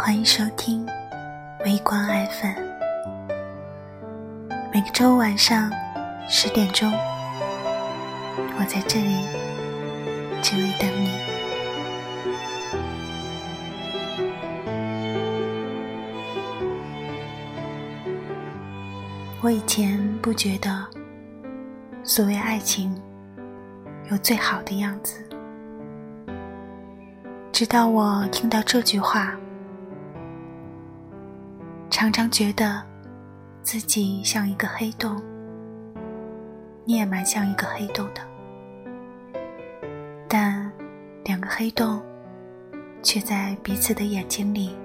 欢迎收听微光爱粉，每个周五晚上十点钟，我在这里只为等你。我以前不觉得所谓爱情有最好的样子，直到我听到这句话。常常觉得自己像一个黑洞，你也蛮像一个黑洞的，但两个黑洞却在彼此的眼睛里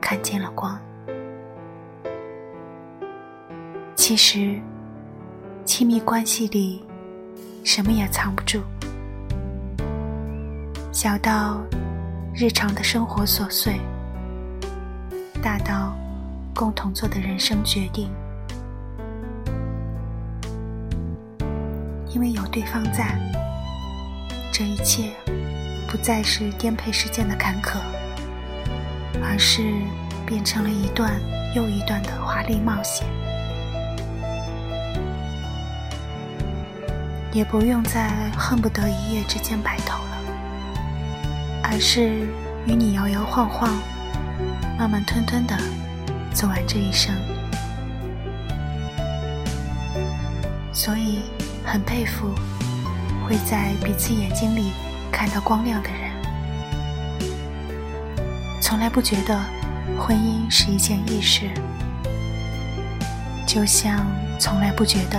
看见了光。其实，亲密关系里什么也藏不住，小到日常的生活琐碎，大到……共同做的人生决定，因为有对方在，这一切不再是颠沛时间的坎坷，而是变成了一段又一段的华丽冒险，也不用再恨不得一夜之间白头了，而是与你摇摇晃晃、慢慢吞吞的。走完这一生，所以很佩服会在彼此眼睛里看到光亮的人。从来不觉得婚姻是一件易事，就像从来不觉得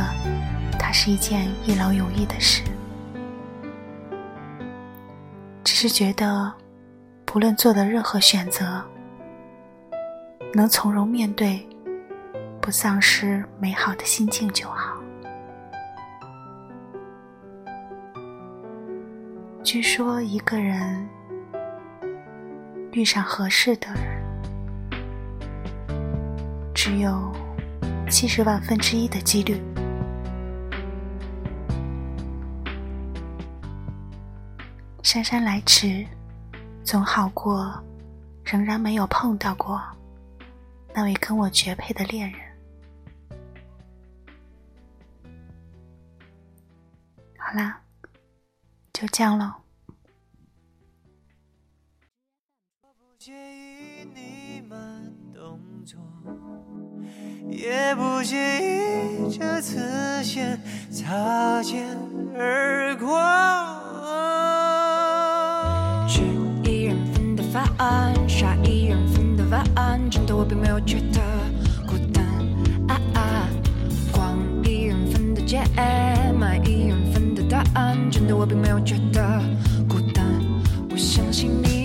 它是一件一劳永逸的事。只是觉得，不论做的任何选择。能从容面对，不丧失美好的心境就好。据说一个人遇上合适的人，只有七十万分之一的几率。姗姗来迟，总好过仍然没有碰到过。那位跟我绝配的恋人，好啦，就这样了。也不介意这次先擦肩而过，我并没有觉得孤单，啊啊！逛一人份的街，买一人份的答案，真的我并没有觉得孤单。我相信你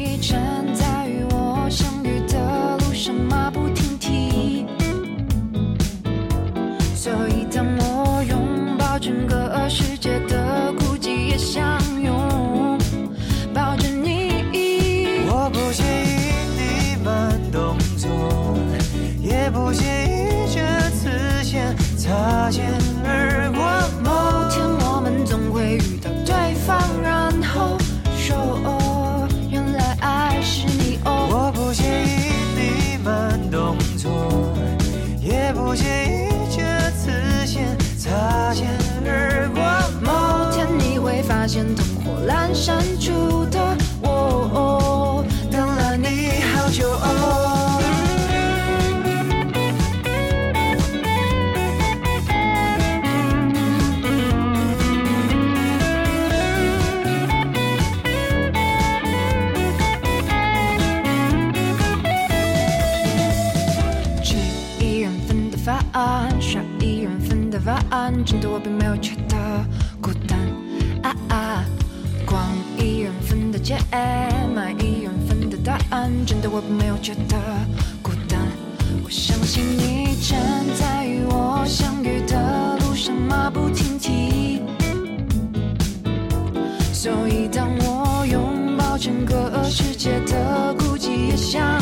真的我并没有觉得孤单，啊啊！逛一人份的街，买一人份的答案，真的我并没有觉得孤单。我相信你站在与我相遇的路上，马不停蹄。所以当我拥抱整个世界的孤寂，也想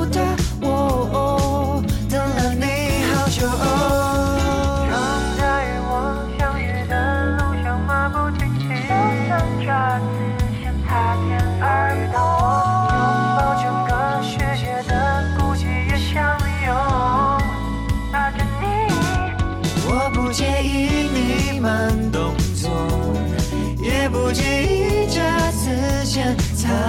time.